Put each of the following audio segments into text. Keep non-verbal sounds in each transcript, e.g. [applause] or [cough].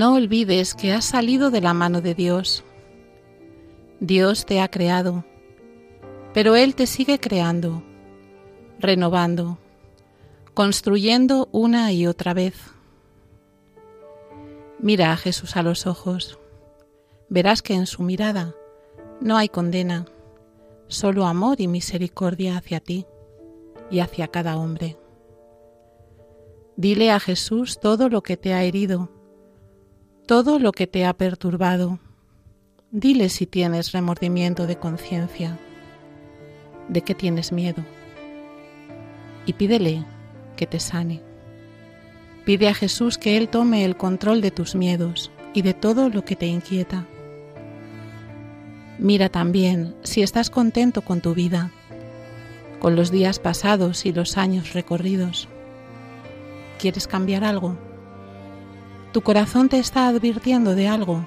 No olvides que has salido de la mano de Dios. Dios te ha creado, pero Él te sigue creando, renovando, construyendo una y otra vez. Mira a Jesús a los ojos. Verás que en su mirada no hay condena, solo amor y misericordia hacia ti y hacia cada hombre. Dile a Jesús todo lo que te ha herido, todo lo que te ha perturbado. Dile si tienes remordimiento de conciencia, de qué tienes miedo. Y pídele que te sane. Pide a Jesús que Él tome el control de tus miedos y de todo lo que te inquieta. Mira también si estás contento con tu vida, con los días pasados y los años recorridos. ¿Quieres cambiar algo? ¿Tu corazón te está advirtiendo de algo?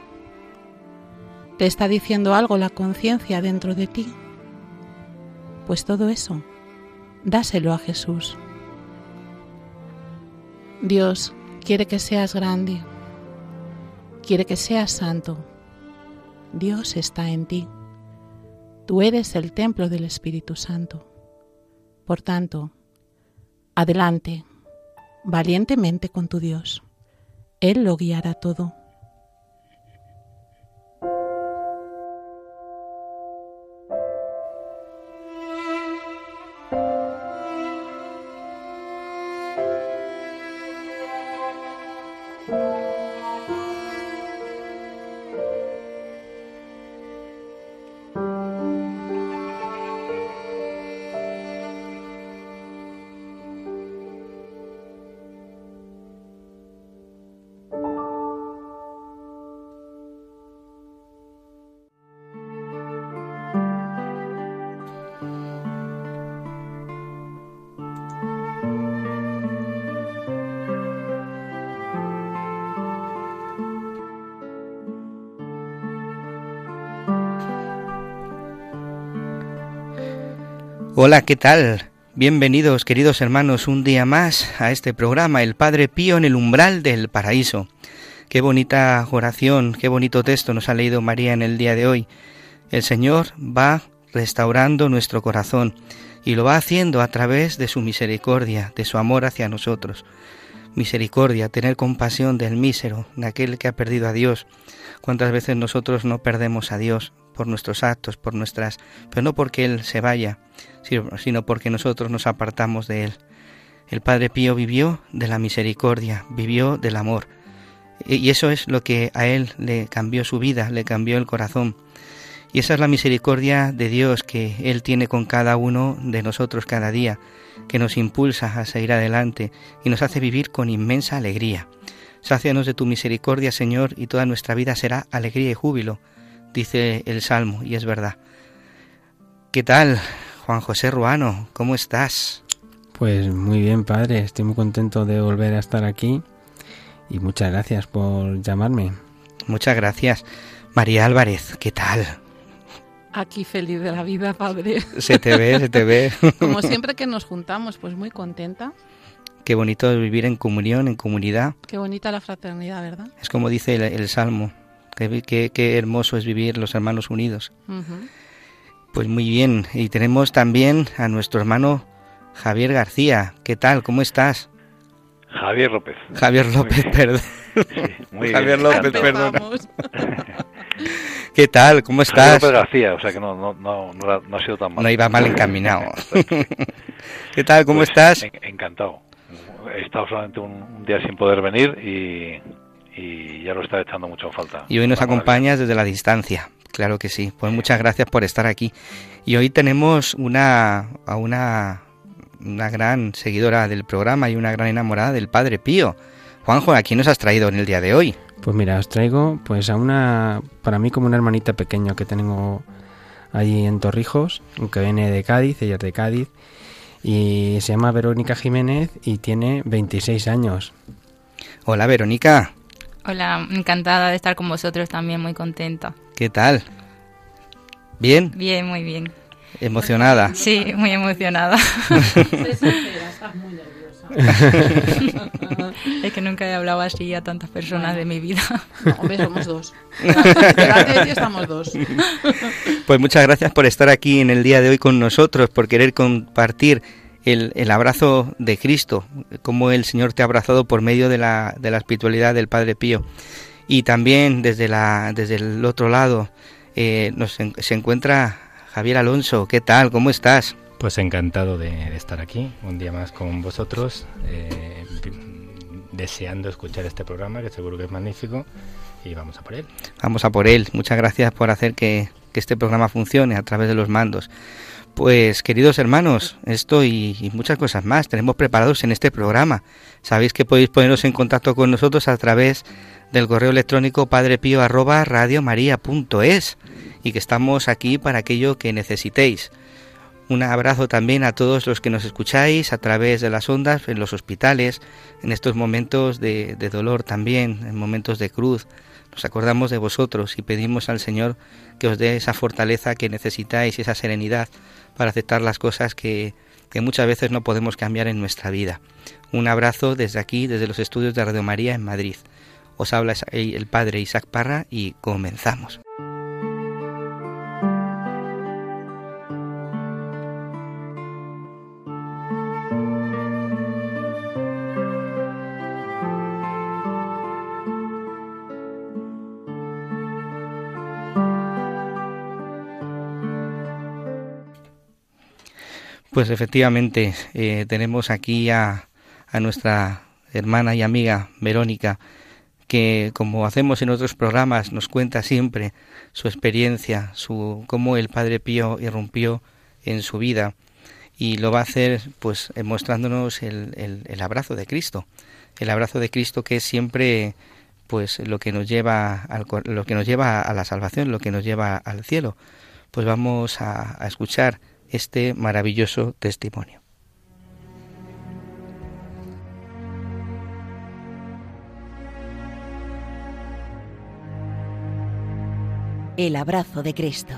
¿Te está diciendo algo la conciencia dentro de ti? Pues todo eso, dáselo a Jesús. Dios quiere que seas grande, quiere que seas santo. Dios está en ti. Tú eres el templo del Espíritu Santo. Por tanto, adelante, valientemente con tu Dios. Él lo guiará todo. Hola, ¿qué tal? Bienvenidos, queridos hermanos, un día más a este programa, El Padre Pío en el umbral del paraíso. Qué bonita oración, qué bonito texto nos ha leído María en el día de hoy. El Señor va restaurando nuestro corazón y lo va haciendo a través de su misericordia, de su amor hacia nosotros. Misericordia, tener compasión del mísero, de aquel que ha perdido a Dios. ¿Cuántas veces nosotros no perdemos a Dios por nuestros actos, por nuestras, pero no porque Él se vaya, sino porque nosotros nos apartamos de Él. El Padre Pío vivió de la misericordia, vivió del amor. Y eso es lo que a Él le cambió su vida, le cambió el corazón. Y esa es la misericordia de Dios que Él tiene con cada uno de nosotros cada día, que nos impulsa a seguir adelante y nos hace vivir con inmensa alegría. Sácianos de tu misericordia, Señor, y toda nuestra vida será alegría y júbilo, dice el Salmo, y es verdad. ¿Qué tal, Juan José Ruano? ¿Cómo estás? Pues muy bien, padre. Estoy muy contento de volver a estar aquí y muchas gracias por llamarme. Muchas gracias. María Álvarez, ¿qué tal? Aquí feliz de la vida, padre. Se te ve, se te ve. [laughs] Como siempre que nos juntamos, pues muy contenta. Qué bonito vivir en comunión, en comunidad. Qué bonita la fraternidad, ¿verdad? Es como dice el, el Salmo, qué, qué, qué, hermoso es vivir los hermanos unidos. Uh -huh. Pues muy bien, y tenemos también a nuestro hermano Javier García. ¿Qué tal? ¿Cómo estás? Javier López. Javier López, perdón. Javier López, perdón. [laughs] ¿Qué tal? ¿Cómo estás? Javier López García, o sea que no, no, no, no, ha sido tan mal. No iba mal encaminado. [laughs] ¿Qué tal? ¿Cómo Pues, estás? en- encantado. He estado solamente un, un día sin poder venir y, y ya lo está echando mucho en falta. Y hoy nos acompañas desde la distancia. Claro que sí. Pues muchas gracias por estar aquí. Y hoy tenemos una a una una gran seguidora del programa y una gran enamorada del Padre Pío. Juanjo, ¿a quién nos has traído en el día de hoy? Pues mira, os traigo pues a una, para mí como una hermanita pequeña que tengo allí en Torrijos, que viene de Cádiz, ella es de Cádiz, y se llama Verónica Jiménez y tiene 26 años. Hola, Verónica. Hola, encantada de estar con vosotros también, muy contenta. ¿Qué tal? ¿Bien? Bien, muy bien. ¿Emocionada? Sí, muy emocionada. [laughs] es que nunca he hablado así a tantas personas de mi vida. No, hombre, somos dos. Ti estamos dos. Pues muchas gracias por estar aquí en el día de hoy con nosotros, por querer compartir el, el abrazo de Cristo, como el Señor te ha abrazado por medio de la, de la espiritualidad del Padre Pío. Y también desde, la, desde el otro lado eh, nos, se encuentra Javier Alonso. ¿Qué tal? ¿Cómo estás? Pues encantado de, de estar aquí un día más con vosotros, eh, deseando escuchar este programa que seguro que es magnífico y vamos a por él. Vamos a por él. Muchas gracias por hacer que, que este programa funcione a través de los mandos. Pues queridos hermanos, esto y, muchas cosas más tenemos preparados en este programa. Sabéis que podéis poneros en contacto con nosotros a través del correo electrónico padrepío@radiomaria.es y que estamos aquí para aquello que necesitéis. Un abrazo también a todos los que nos escucháis a través de las ondas, en los hospitales, en estos momentos de, dolor también, en momentos de cruz. Nos acordamos de vosotros y pedimos al Señor que os dé esa fortaleza que necesitáis y esa serenidad para aceptar las cosas que, que muchas veces no podemos cambiar en nuestra vida. Un abrazo desde aquí, desde los estudios de Radio María en Madrid. Os habla el padre Isaac Parra y comenzamos. Pues efectivamente eh, tenemos aquí a, a nuestra hermana y amiga Verónica, que como hacemos en otros programas nos cuenta siempre su experiencia, su cómo el Padre Pío irrumpió en su vida y lo va a hacer pues mostrándonos el, el, el abrazo de Cristo, el abrazo de Cristo que es siempre pues lo que nos lleva al, lo que nos lleva a la salvación, lo que nos lleva al cielo. Pues vamos a, a escuchar este maravilloso testimonio. El abrazo de Cristo.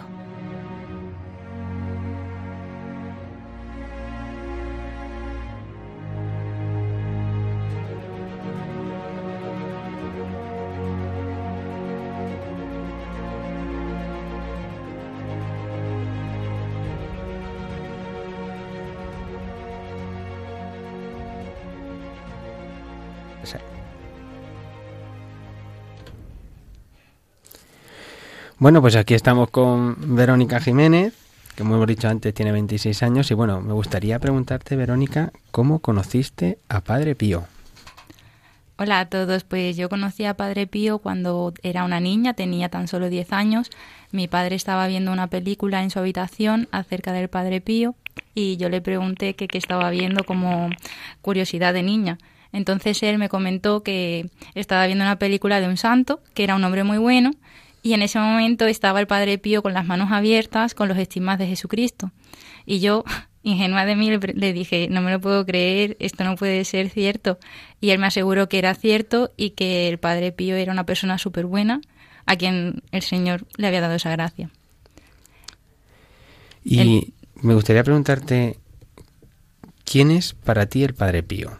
Bueno, pues aquí estamos con Verónica Jiménez, que como hemos dicho antes tiene 26 años y bueno, me gustaría preguntarte, Verónica, ¿cómo conociste a Padre Pío? Hola a todos, pues yo conocí a Padre Pío cuando era una niña, tenía tan solo 10 años. Mi padre estaba viendo una película en su habitación acerca del Padre Pío y yo le pregunté qué estaba viendo como curiosidad de niña. Entonces él me comentó que estaba viendo una película de un santo, que era un hombre muy bueno, y en ese momento estaba el Padre Pío con las manos abiertas con los estigmas de Jesucristo. Y yo, [laughs] ingenua de mí, le, dije, no me lo puedo creer, esto no puede ser cierto. Y él me aseguró que era cierto y que el Padre Pío era una persona súper buena, a quien el Señor le había dado esa gracia. Y El- me gustaría preguntarte, ¿quién es para ti el Padre Pío?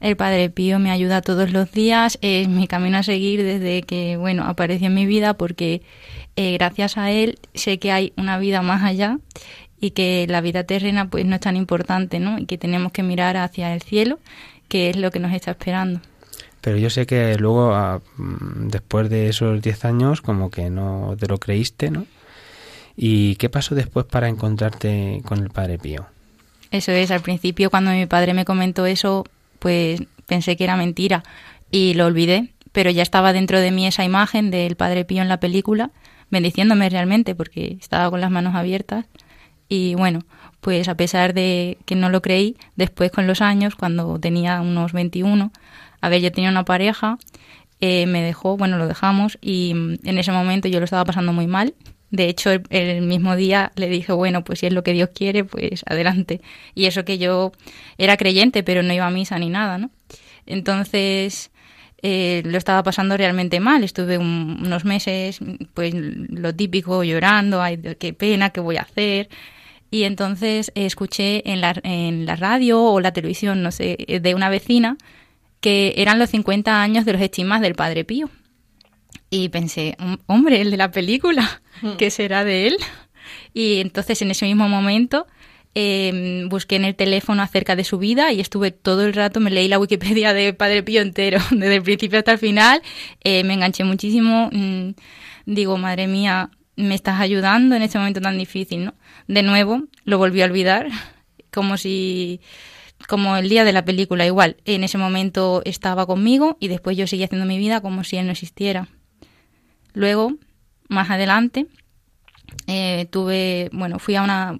El Padre Pío me ayuda todos los días, es mi camino a seguir desde que, bueno, apareció en mi vida porque eh, gracias a él sé que hay una vida más allá y que la vida terrena pues no es tan importante, ¿no? Y que tenemos que mirar hacia el cielo, qué es lo que nos está esperando. Pero yo sé que luego, mm, después de esos 10 años, como que no te lo creíste, ¿no? ¿Y qué pasó después para encontrarte con el Padre Pío? Eso es, al principio cuando mi padre me comentó eso, pues pensé que era mentira y lo olvidé, pero ya estaba dentro de mí esa imagen del Padre Pío en la película, bendiciéndome realmente porque estaba con las manos abiertas. Y bueno, pues a pesar de que no lo creí, después con los años, cuando tenía unos 21, a ver, yo tenía una pareja, eh, me dejó, bueno, lo dejamos y en ese momento yo lo estaba pasando muy mal de hecho, el, mismo día le dije, bueno, pues si es lo que Dios quiere, pues adelante. Y eso que yo era creyente, pero no iba a misa ni nada, ¿no? Entonces, eh, lo estaba pasando realmente mal. Estuve unos meses, pues lo típico, llorando, ay, qué pena, qué voy a hacer. Y entonces escuché en la, en la radio o la televisión, no sé, de una vecina que eran los 50 años de los estimas del Padre Pío. Y pensé, hombre, el de la película, mm. ¿qué será de él? Y entonces en ese mismo momento em, busqué en el teléfono acerca de su vida y estuve todo el rato, me leí la Wikipedia de Padre Pío entero, [laughs] desde el principio hasta el final, eh, me enganché muchísimo, mm, digo, madre mía, me estás ayudando en este momento tan difícil, ¿no? De nuevo, lo volví a olvidar, como si como el día de la película igual. En ese momento estaba conmigo y después yo seguía haciendo mi vida como si él no existiera. Luego, más adelante, eh, tuve, bueno, fui a una,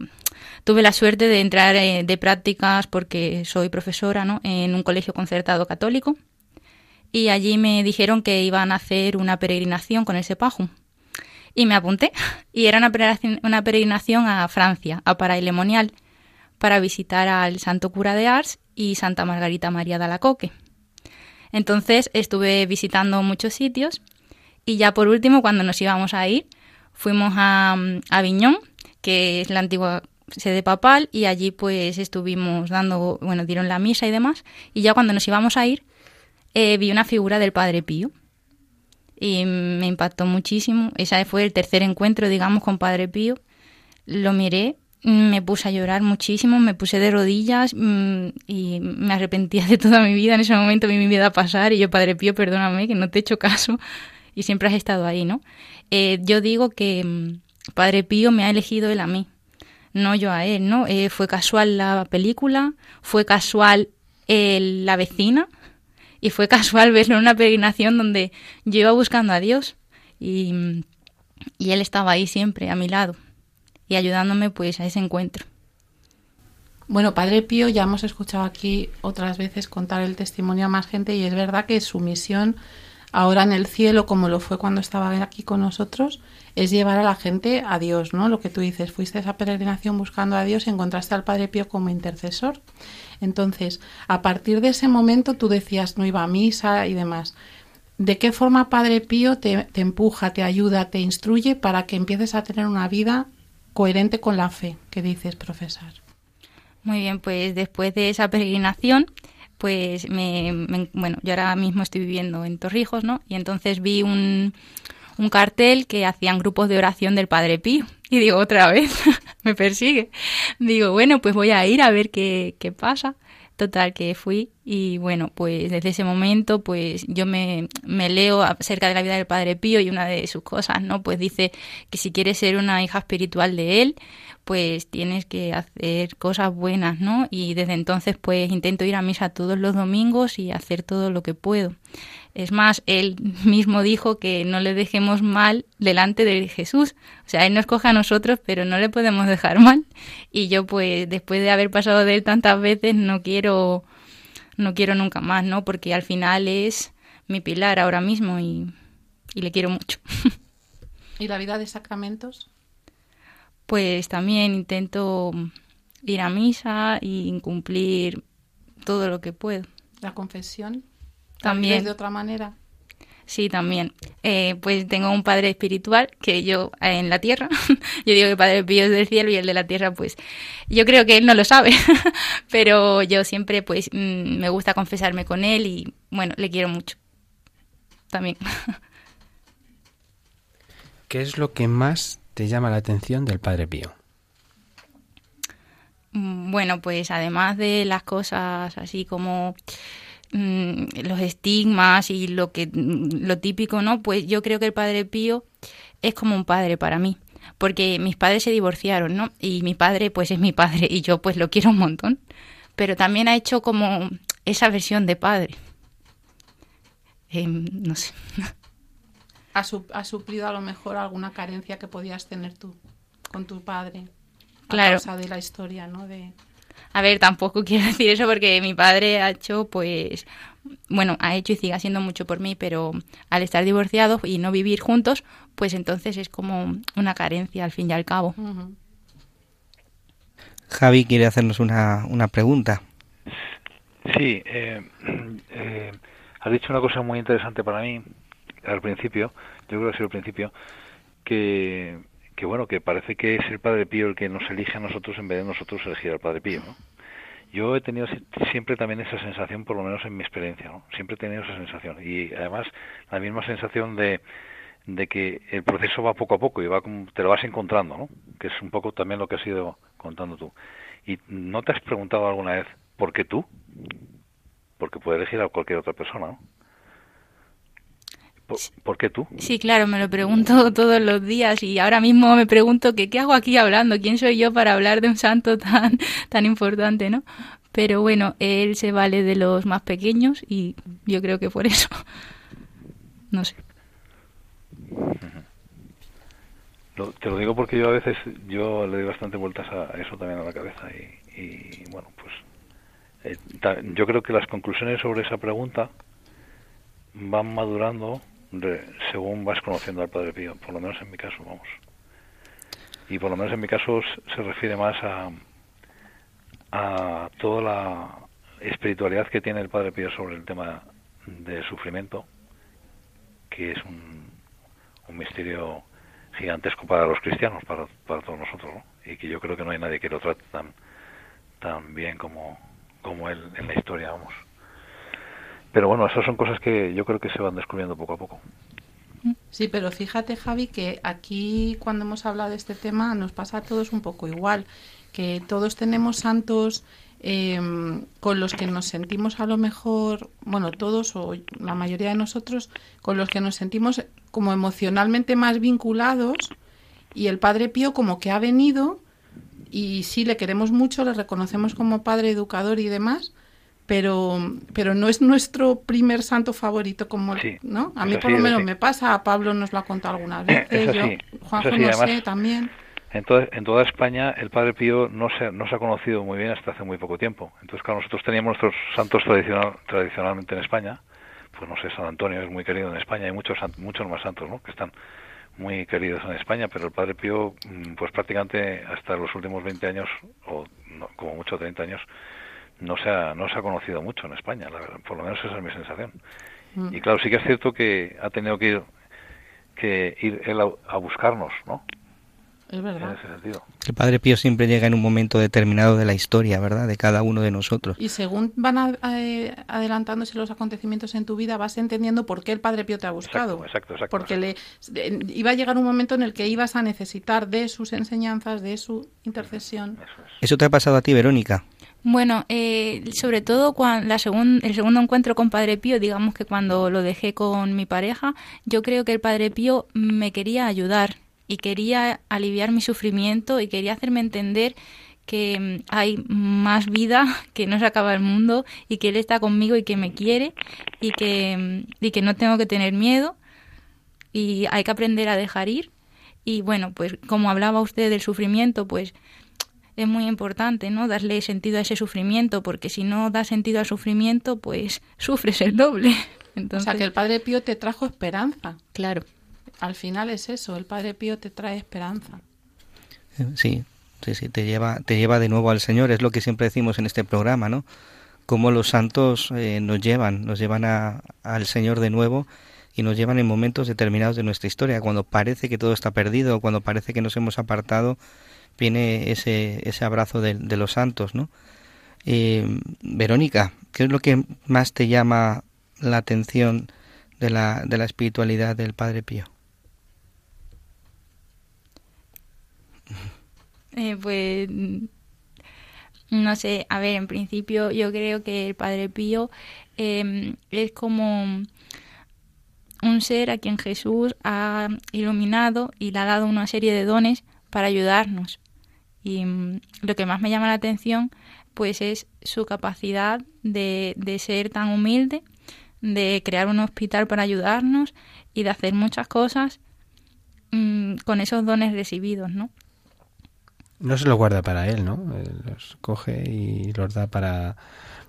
tuve la suerte de entrar eh, de prácticas porque soy profesora, ¿no? En un colegio concertado católico y allí me dijeron que iban a hacer una peregrinación con el Sepaju. Y me apunté. [laughs] Y era una peregrinación, a Francia, a Parailemonial, para visitar al Santo Cura de Ars y Santa Margarita María de Alacoque. Entonces estuve visitando muchos sitios y ya por último, cuando nos íbamos a ir, fuimos a, Aviñón, que es la antigua sede papal, y allí pues estuvimos dando, bueno, dieron la misa y demás. Y ya cuando nos íbamos a ir, eh, vi una figura del Padre Pío. Y me impactó muchísimo. Ese fue el tercer encuentro, digamos, con Padre Pío. Lo miré, me puse a llorar muchísimo, me puse de rodillas mm, y me arrepentía de toda mi vida. En ese momento vi mi vida pasar y yo, Padre Pío, perdóname que no te he hecho caso y siempre has estado ahí, ¿no? Eh, yo digo que mm, Padre Pío me ha elegido él a mí, no yo a él, ¿no? Eh, fue casual la película, fue casual la vecina y fue [laughs] casual verlo en una peregrinación donde yo iba buscando a Dios y, mm, y él estaba ahí siempre a mi lado y ayudándome pues a ese encuentro. Bueno, Padre Pío ya hemos escuchado aquí otras veces contar el testimonio a más gente y es verdad que su misión ahora en el cielo, como lo fue cuando estaba aquí con nosotros, es llevar a la gente a Dios, ¿no? Lo que tú dices, fuiste a esa peregrinación buscando a Dios y encontraste al Padre Pío como intercesor. Entonces, a partir de ese momento tú decías, no iba a misa y demás. ¿De qué forma Padre Pío te, te empuja, te ayuda, te instruye para que empieces a tener una vida coherente con la fe que dices profesar? Muy bien, pues después de esa peregrinación pues me, bueno, yo ahora mismo estoy viviendo en Torrijos, ¿no? Y entonces vi un, un cartel que hacían grupos de oración del Padre Pío. Y digo, otra vez, [laughs] me persigue. Digo, bueno, pues voy a ir a ver qué, qué pasa. Total, que fui y bueno, pues desde ese momento pues yo me, me, leo acerca de la vida del Padre Pío y una de sus cosas, ¿no? Pues dice que si quieres ser una hija espiritual de él, pues tienes que hacer cosas buenas, ¿no? Y desde entonces pues intento ir a misa todos los domingos y hacer todo lo que puedo. Es más, él [laughs] mismo dijo que no le dejemos mal delante de Jesús. O sea, él nos coge a nosotros, pero no le podemos dejar mal. Y yo pues después de haber pasado de él tantas veces no quiero no quiero nunca más, ¿no? Porque al final es mi pilar ahora mismo y, y le quiero mucho. [laughs] ¿Y la vida de sacramentos? Pues también intento ir a misa y cumplir todo lo que puedo. ¿La confesión? También. de otra manera? Sí, también. Eh, pues tengo un padre espiritual que yo eh, en la tierra, [laughs] yo digo que Padre Pío es del cielo y el de la tierra, pues yo creo que él no lo sabe, [laughs] pero yo siempre pues mm, me gusta confesarme con él y bueno, le quiero mucho. También. [laughs] ¿Qué es lo que más te llama la atención del Padre Pío? Mm, bueno, pues además de las cosas así como mm, los estigmas y lo que lo típico, ¿no? Pues yo creo que el Padre Pío es como un padre para mí, porque mis padres se divorciaron, ¿no? Y mi padre pues es mi padre y yo pues lo quiero un montón, pero también ha hecho como esa versión de padre. Em, no sé. [laughs] ¿Ha, ha suplido a lo mejor alguna carencia que podías tener tú con tu padre? claro. de la historia, ¿no? De... A ver, tampoco [laughs] quiero decir eso porque mi padre ha hecho, pues, bueno, ha hecho y sigue haciendo mucho por mí, pero al estar divorciados y no vivir juntos, pues entonces es como una carencia al fin y al cabo. Javi quiere hacernos una, una pregunta. Sí, eh, eh, has dicho una cosa muy interesante para mí al principio, yo creo que ha sido al principio, que que bueno, que parece que es el Padre Pío el que nos elige a nosotros en vez de nosotros elegir al Padre Pío, ¿no? Yo he tenido siempre también esa sensación, por lo menos en mi experiencia, ¿no? Siempre he tenido esa sensación y además la misma sensación de, de que el proceso va poco a poco y va como, te lo vas encontrando, ¿no? Que es un poco también lo que has ido contando tú. ¿Y no te has preguntado alguna vez por qué tú? Porque puede elegir a cualquier otra persona, ¿no? ¿Por, qué tú? Sí, claro, me lo pregunto [laughs] todos los días y ahora mismo me pregunto que qué hago aquí hablando, quién soy yo para hablar de un santo [laughs] tan, tan importante, ¿no? Pero bueno, él se vale de los más pequeños y yo creo que por eso, [laughs] no sé. te lo digo porque yo a veces, yo le doy bastante vueltas a eso también a la cabeza y, bueno, pues eh, yo creo que las conclusiones sobre esa pregunta van madurando según vas conociendo al Padre Pío, por lo menos en mi caso, vamos. Y por lo menos en mi caso se refiere más a, a toda la espiritualidad que tiene el Padre Pío sobre el tema del sufrimiento, que es un, un misterio gigantesco para los cristianos, para, para todos nosotros, y que yo creo que no hay nadie que lo trate tan, tan bien como, como él en la historia, vamos. Pero bueno, esas son cosas que yo creo que se van descubriendo poco a poco. Sí, pero fíjate, Javi, que aquí cuando hemos hablado de este tema nos pasa a todos un poco igual, que todos tenemos santos em, con los que nos sentimos a lo mejor, bueno, todos o la mayoría de nosotros, con los que nos sentimos como emocionalmente más vinculados y el Padre Pío como que ha venido y sí le queremos mucho, le reconocemos como padre educador y demás, pero, pero no es nuestro primer santo favorito como ¿no? A mí por lo menos me pasa, a Pablo nos lo ha contado algunas veces, [clears throat] yo, Juanjo no sé también. En toda, en toda España el Padre Pío no se, no se ha conocido muy bien hasta hace muy poco tiempo. Entonces, claro, nosotros teníamos nuestros santos tradicional, tradicionalmente en España, pues no sé, San Antonio es muy querido en España, hay muchos, muchos más santos, ¿no? Que están muy queridos en España, pero el Padre Pío, mm, pues prácticamente hasta los últimos 20 años, o como mucho 30 años, no se ha, no se ha conocido mucho en España, la verdad, por lo menos esa es mi sensación. Mm. Y claro, sí que es cierto que ha tenido que ir, que ir él a, buscarnos, ¿no? Es verdad. En ese sentido. El Padre Pío siempre llega en un momento determinado de la historia, ¿verdad? De cada uno de nosotros. Y según van eh, adelantándose los acontecimientos en tu vida, vas entendiendo por qué el Padre Pío te ha buscado. Exacto, exacto. Porque Le, iba a llegar un momento en el que ibas a necesitar de sus enseñanzas, de su intercesión. ¿Eso te ha pasado a ti, Verónica? Bueno, eh, sobre todo cuando la el segundo encuentro con Padre Pío, digamos que cuando lo dejé con mi pareja, yo creo que el Padre Pío me quería ayudar y quería aliviar mi sufrimiento y quería hacerme entender que mm, hay más vida, [laughs] que no se acaba el mundo y que Él está conmigo y que me quiere y que, mm, y que no tengo que tener miedo y hay que aprender a dejar ir. Y bueno, pues como hablaba usted del sufrimiento, pues es muy importante, ¿no? Darle sentido a ese sufrimiento, porque si no da sentido al sufrimiento, pues sufres el doble. Entonces, [laughs] o sea, que el Padre Pío te trajo esperanza. Claro. Al final es eso, el Padre Pío te trae esperanza. Sí, sí, sí, te lleva, te lleva de nuevo al Señor, es lo que siempre decimos en este programa, ¿no? Cómo los santos eh, nos llevan, nos llevan a, al Señor de nuevo y nos llevan en momentos determinados de nuestra historia, cuando parece que todo está perdido, cuando parece que nos hemos apartado viene ese, ese abrazo de, los santos, ¿no? Eh, Verónica, ¿qué es lo que más te llama la atención de la, de la espiritualidad del Padre Pío? [laughs] Eh, pues no sé, a ver, en principio yo creo que el Padre Pío em, es como un ser a quien Jesús ha iluminado y le ha dado una serie de dones para ayudarnos. Y mm, lo que más me llama la atención pues es su capacidad de, de ser tan humilde, de crear un hospital para ayudarnos y de hacer muchas cosas mm, con esos dones recibidos, ¿no? No se los guarda para él, ¿no? Los coge y los da para,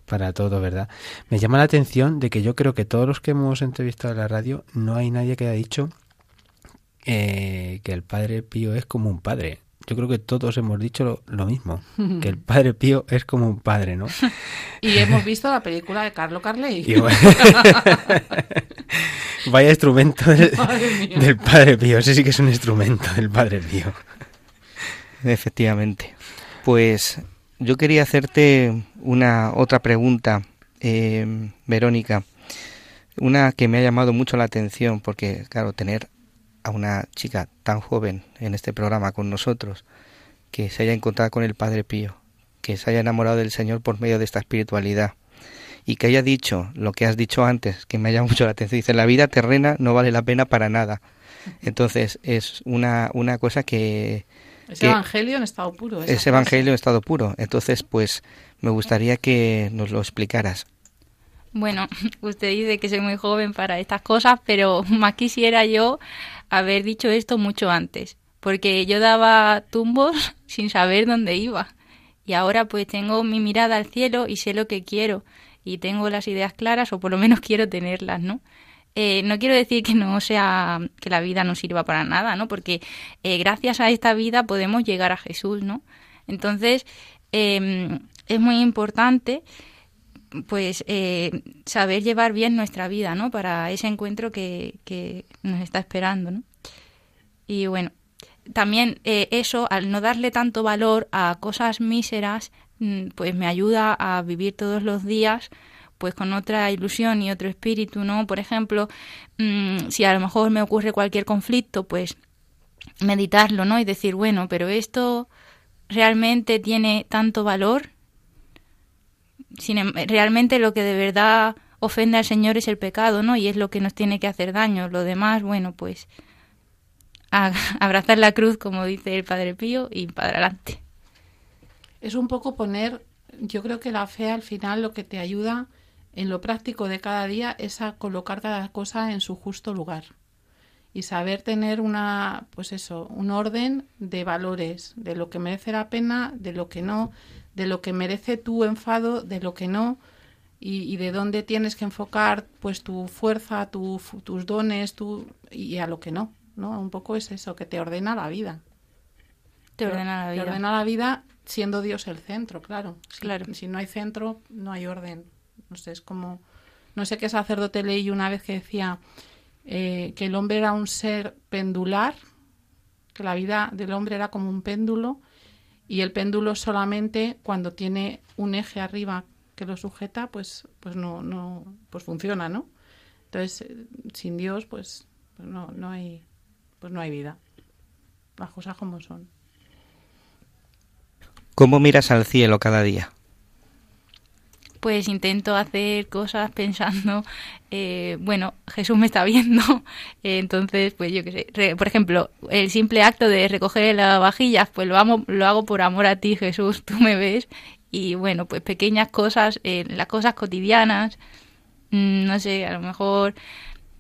para todo, ¿verdad? Me llama la atención de que yo creo que todos los que hemos entrevistado en la radio, no hay nadie que haya dicho eh, que el Padre Pío es como un padre yo creo que todos hemos dicho lo, mismo, [laughs] que el Padre Pío es como un padre, ¿no? [laughs] y hemos visto la película de Carlo Carley. [laughs] Vaya instrumento del, Padre Pío, ese sí que es un instrumento del Padre Pío. Efectivamente. Pues yo quería hacerte una otra pregunta, eh, Verónica, una que me ha llamado mucho la atención, porque claro, tener a una chica tan joven en este programa con nosotros, que se haya encontrado con el Padre Pío, que se haya enamorado del Señor por medio de esta espiritualidad y que haya dicho lo que has dicho antes, que me llama mucho la atención. Dice, la vida terrena no vale la pena para nada. Entonces es una, una cosa que... Es evangelio en estado puro. Es evangelio en estado puro. Entonces, pues me gustaría que nos lo explicaras. Bueno, [laughs] usted dice que soy muy joven para estas cosas, pero [laughs] más quisiera yo haber dicho esto mucho antes, porque yo daba tumbos [laughs] sin saber dónde iba. Y ahora pues tengo mi mirada al cielo y sé lo que quiero y tengo las ideas claras o por lo menos [laughs] quiero tenerlas, ¿no? Eh, no quiero decir que no sea que la vida no sirva para nada, ¿no? Porque eh, gracias a esta vida podemos llegar a Jesús, ¿no? Entonces em, es muy importante pues eh, saber llevar bien nuestra vida, ¿no? Para ese encuentro que, que nos está esperando, ¿no? Y bueno, también eh, eso, al no darle tanto valor a cosas míseras, mm, pues me ayuda a vivir todos los días pues con otra ilusión y otro espíritu, ¿no? Por ejemplo, mm, si a lo mejor me ocurre cualquier conflicto, pues meditarlo, ¿no? Y decir, bueno, pero esto realmente tiene tanto valor Em, realmente lo que de verdad ofende al Señor es el pecado, ¿no? Y es lo que nos tiene que hacer daño. Lo demás, bueno, pues [laughs] abrazar la cruz, como dice el Padre Pío, y para adelante. Es un poco poner, yo creo que la fe al final lo que te ayuda en lo práctico de cada día es a colocar cada cosa en su justo lugar y saber tener una, pues eso, un orden de valores, de lo que merece la pena, de lo que no, de lo que merece tu enfado, de lo que no, y, de dónde tienes que enfocar pues tu fuerza, tus dones, tu, y a lo que no, ¿no? Un poco es eso, que te ordena la vida. Te ordena la vida. Te ordena la vida siendo Dios el centro, claro. Si, claro. si no hay centro, no hay orden. No sé, es como... No sé qué sacerdote leí una vez que decía eh, que el hombre era un ser pendular, que la vida del hombre era como un péndulo y el péndulo solamente cuando tiene un eje arriba que lo sujeta, pues, pues no, no, pues funciona, ¿no? Entonces, eh, sin Dios, pues, pues, no, no hay, pues no hay vida. Las cosas como son. ¿Cómo miras al cielo cada día? Pues intento hacer cosas pensando, eh, bueno, Jesús me está viendo, [laughs] entonces, pues yo qué sé, por ejemplo, el simple acto de recoger las vajillas, pues lo hago, lo hago por amor a ti, Jesús, [laughs] tú me ves, y bueno, pues pequeñas cosas, eh, las cosas cotidianas, mm, no sé, a lo mejor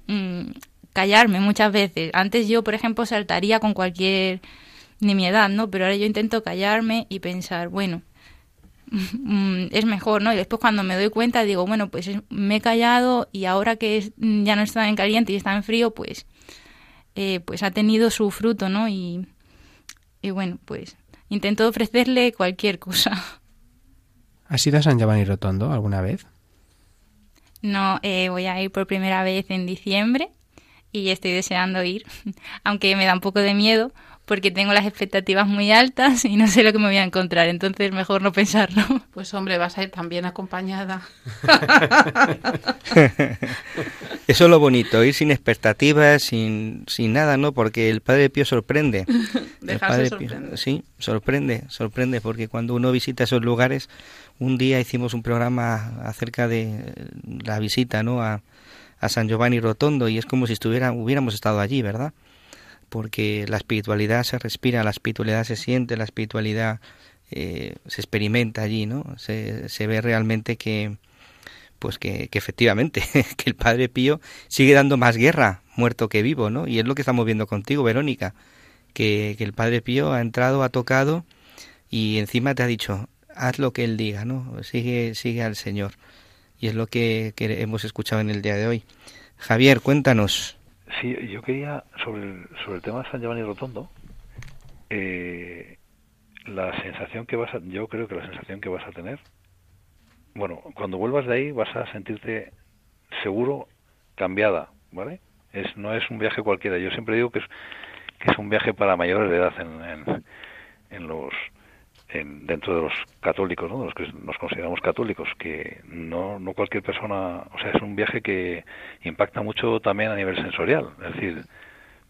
mm, callarme muchas veces. Antes yo, por ejemplo, saltaría con cualquier nimiedad, ¿no? Pero ahora yo intento callarme y pensar, bueno, [laughs] es mejor, ¿no? Y después cuando me doy cuenta digo, bueno, pues me he callado y ahora que ya no está en caliente y está en frío, pues, eh, pues ha tenido su fruto, ¿no? Y, y bueno, pues intento ofrecerle cualquier [laughs] cosa. ¿Has ido a San Giovanni Rotondo alguna vez? No, eh, voy a ir por primera vez en diciembre y estoy deseando ir, [laughs] aunque me da un poco de miedo porque tengo las expectativas muy altas y no sé lo que me voy a encontrar, entonces mejor no pensarlo. Pues hombre, vas a ir también acompañada. [laughs] Eso es lo bonito, ir sin expectativas, sin, sin nada, ¿no? Porque el Padre Pío sorprende. [laughs] el Padre Pío, sí, sorprende, sorprende, porque cuando uno visita esos lugares, un día hicimos un programa acerca de la visita, ¿no? A, a San Giovanni Rotondo y es como si estuviera, hubiéramos estado allí, ¿verdad? Porque la espiritualidad se respira, la espiritualidad se siente, la espiritualidad eh, se experimenta allí, ¿no? Se, se ve realmente que, pues que, efectivamente, [laughs] que el Padre Pío sigue dando más guerra, muerto que vivo, ¿no? Y es lo que estamos viendo contigo, Verónica, que, que el Padre Pío ha entrado, ha tocado y encima te ha dicho, haz lo que él diga, ¿no? Sigue, sigue al Señor. Y es lo que, que hemos escuchado en el día de hoy. Javier, cuéntanos. Sí, yo quería, sobre el, sobre el tema de San Giovanni Rotondo, eh, la sensación que vas a, yo creo que la sensación que vas a tener bueno, cuando vuelvas de ahí vas a sentirte seguro cambiada, ¿vale? Es, no es un viaje cualquiera. Yo siempre digo que es, que es un viaje para mayores de edad en, en, los en, dentro de los católicos, ¿no? de los que nos consideramos católicos, que no, cualquier persona, o sea, es un viaje que impacta mucho también a nivel sensorial, es decir,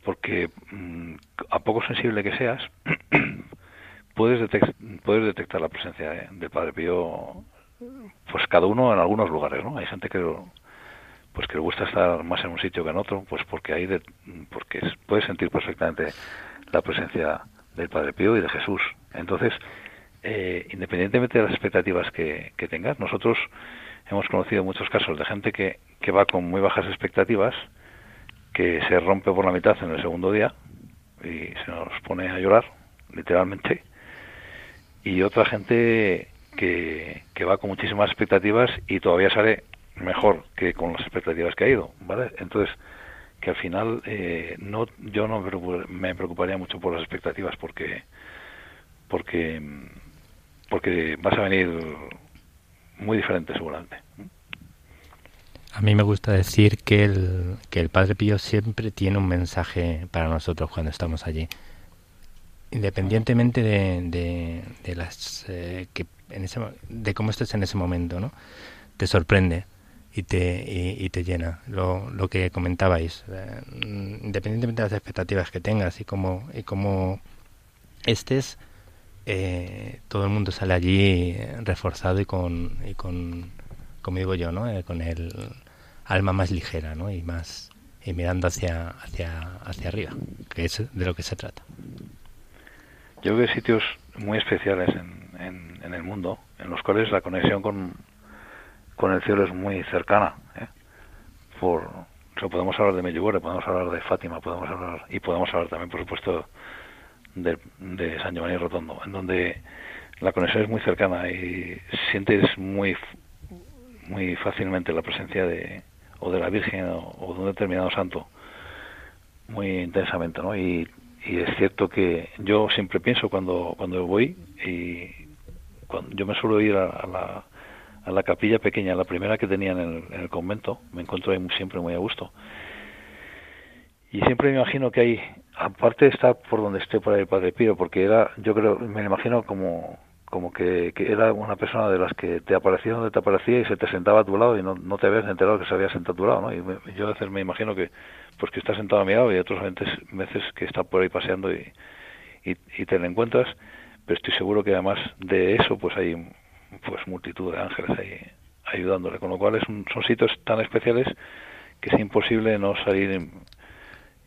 porque mm, a poco sensible que seas, [clears throat] puedes, puedes detectar la presencia del Padre Pío pues cada uno en algunos lugares, ¿no? Hay gente que pues que le gusta estar más en un sitio que en otro, pues porque hay de, porque puede sentir perfectamente la presencia del Padre Pío y de Jesús. Entonces, eh, independientemente de las expectativas que, que tengas, nosotros hemos conocido muchos casos de gente que, que va con muy bajas expectativas, que se rompe por la mitad en el segundo día y se nos pone a llorar, literalmente, y otra gente que, va con muchísimas expectativas y todavía sale mejor que con las expectativas que ha ido, ¿vale? Entonces, que al final eh, no yo no me preocuparía mucho por las expectativas porque porque porque vas a venir muy diferente seguramente. A mí me gusta decir que el, que el Padre Pío siempre tiene un mensaje para nosotros cuando estamos allí. Independientemente de, de, las eh, que en ese, de cómo estés en ese momento, ¿no? Te sorprende y te, y, te llena. Lo, lo que comentabais, eh, independientemente de las expectativas que tengas y cómo, y cómo estés, eh, todo el mundo sale allí reforzado y con, y con como digo yo, ¿no? Eh, con el alma más ligera, ¿no? Y más y mirando hacia, hacia, hacia arriba, que es de lo que se trata. Yo veo sitios muy especiales en, en, el mundo, en los cuales la conexión con, con el cielo es muy cercana. ¿eh? Por, podemos hablar de Medjugorje, podemos hablar de Fátima, podemos hablar y podemos hablar también, por supuesto, de, de San Giovanni Rotondo, en donde la conexión es muy cercana y sientes muy muy fácilmente la presencia de o de la Virgen o, de un determinado santo muy intensamente, ¿no? Y, es cierto que yo siempre pienso cuando cuando voy y cuando yo me suelo ir a, la, a la capilla pequeña, la primera que tenía en el, convento, me encuentro ahí siempre muy a gusto. Y siempre me imagino que hay, aparte estar por donde esté por ahí el Padre Pío, porque era, yo creo, me imagino como, como que, era una persona de las que te aparecía donde te aparecía y se te sentaba a tu lado y no, no te habías enterado que se había sentado a tu lado, ¿no? Y yo a veces me imagino que, pues que está sentado a mi lado y otras veces, veces que está por ahí paseando y, y, te lo encuentras pero estoy seguro que además de eso pues hay pues multitud de ángeles ahí ayudándole, con lo cual es son sitios tan especiales que es imposible no salir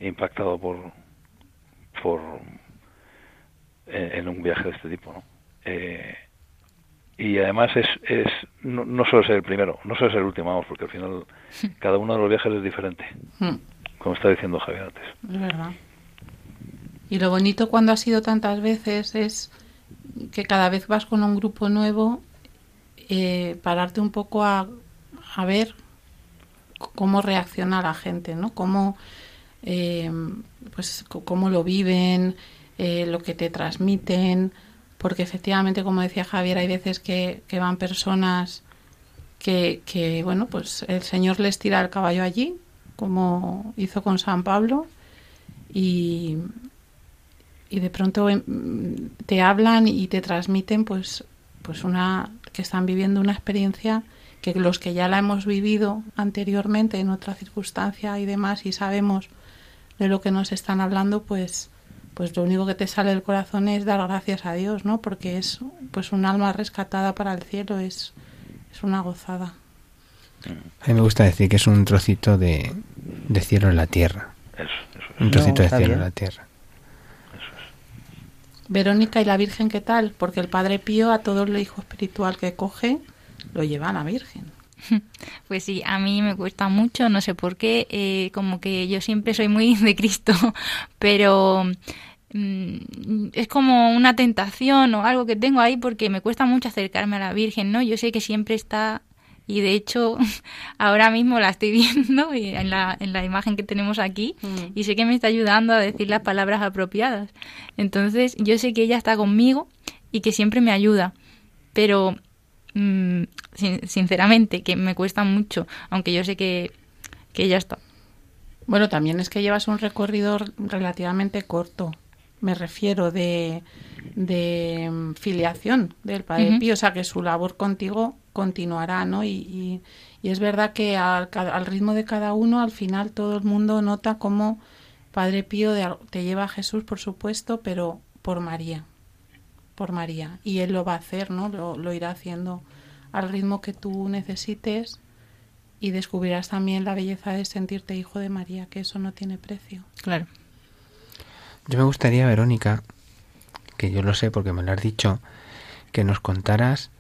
impactado por por en, un viaje de este tipo, ¿no? Eh, y además es, es no, no suele ser el primero, no suele ser el último, vamos, porque al final [laughs] cada uno de los viajes es diferente, hmm. como está diciendo Javier antes. Es verdad. Y lo bonito cuando ha sido tantas veces es que cada vez vas con un grupo nuevo, eh, pararte un poco a, a, ver cómo reacciona la gente, ¿no? Cómo, eh, pues, cómo lo viven, eh, lo que te transmiten, porque efectivamente, como decía Javier, hay veces que, que van personas que, que, bueno, pues el Señor les tira el caballo allí, como hizo con San Pablo, y, y de pronto em, te hablan y te transmiten pues pues una que están viviendo una experiencia que los que ya la hemos vivido anteriormente en otra circunstancia y demás y sabemos de lo que nos están hablando, pues pues lo único que te sale del corazón es dar gracias a Dios, ¿no? Porque es pues un alma rescatada para el cielo, es, es una gozada. A mí me gusta decir que es un trocito de, de cielo en la tierra. Un trocito de cielo en la tierra. Verónica y la Virgen, ¿qué tal? Porque el Padre Pío a todo el hijo espiritual que coge lo lleva a la Virgen. [laughs] Pues sí, a mí me cuesta mucho, no sé por qué, eh, como que yo siempre soy muy de Cristo, [laughs] pero mm, es como una tentación o algo que tengo ahí porque me cuesta mucho acercarme a la Virgen, ¿no? Yo sé que siempre está y de hecho [laughs] ahora mismo la estoy viendo en la, en la imagen que tenemos aquí mm. y sé que me está ayudando a decir las palabras apropiadas. Entonces yo sé que ella está conmigo y que siempre me ayuda, pero mm, sinceramente que me cuesta mucho, aunque yo sé que, que ella está. Bueno, también es que llevas un recorrido relativamente corto, me refiero de, de mm, filiación del Padre Pío, o sea que su labor contigo continuará, ¿no? Y, y, es verdad que al, al, ritmo de cada uno, al final todo el mundo nota cómo Padre Pío te lleva a Jesús, por supuesto, pero por María, por María. Y él lo va a hacer, ¿no? Lo, lo irá haciendo al ritmo que tú necesites y descubrirás también la belleza de sentirte hijo de María, que eso no tiene precio. Claro. Yo me gustaría, Verónica, que yo lo sé porque me lo has dicho, que nos contaras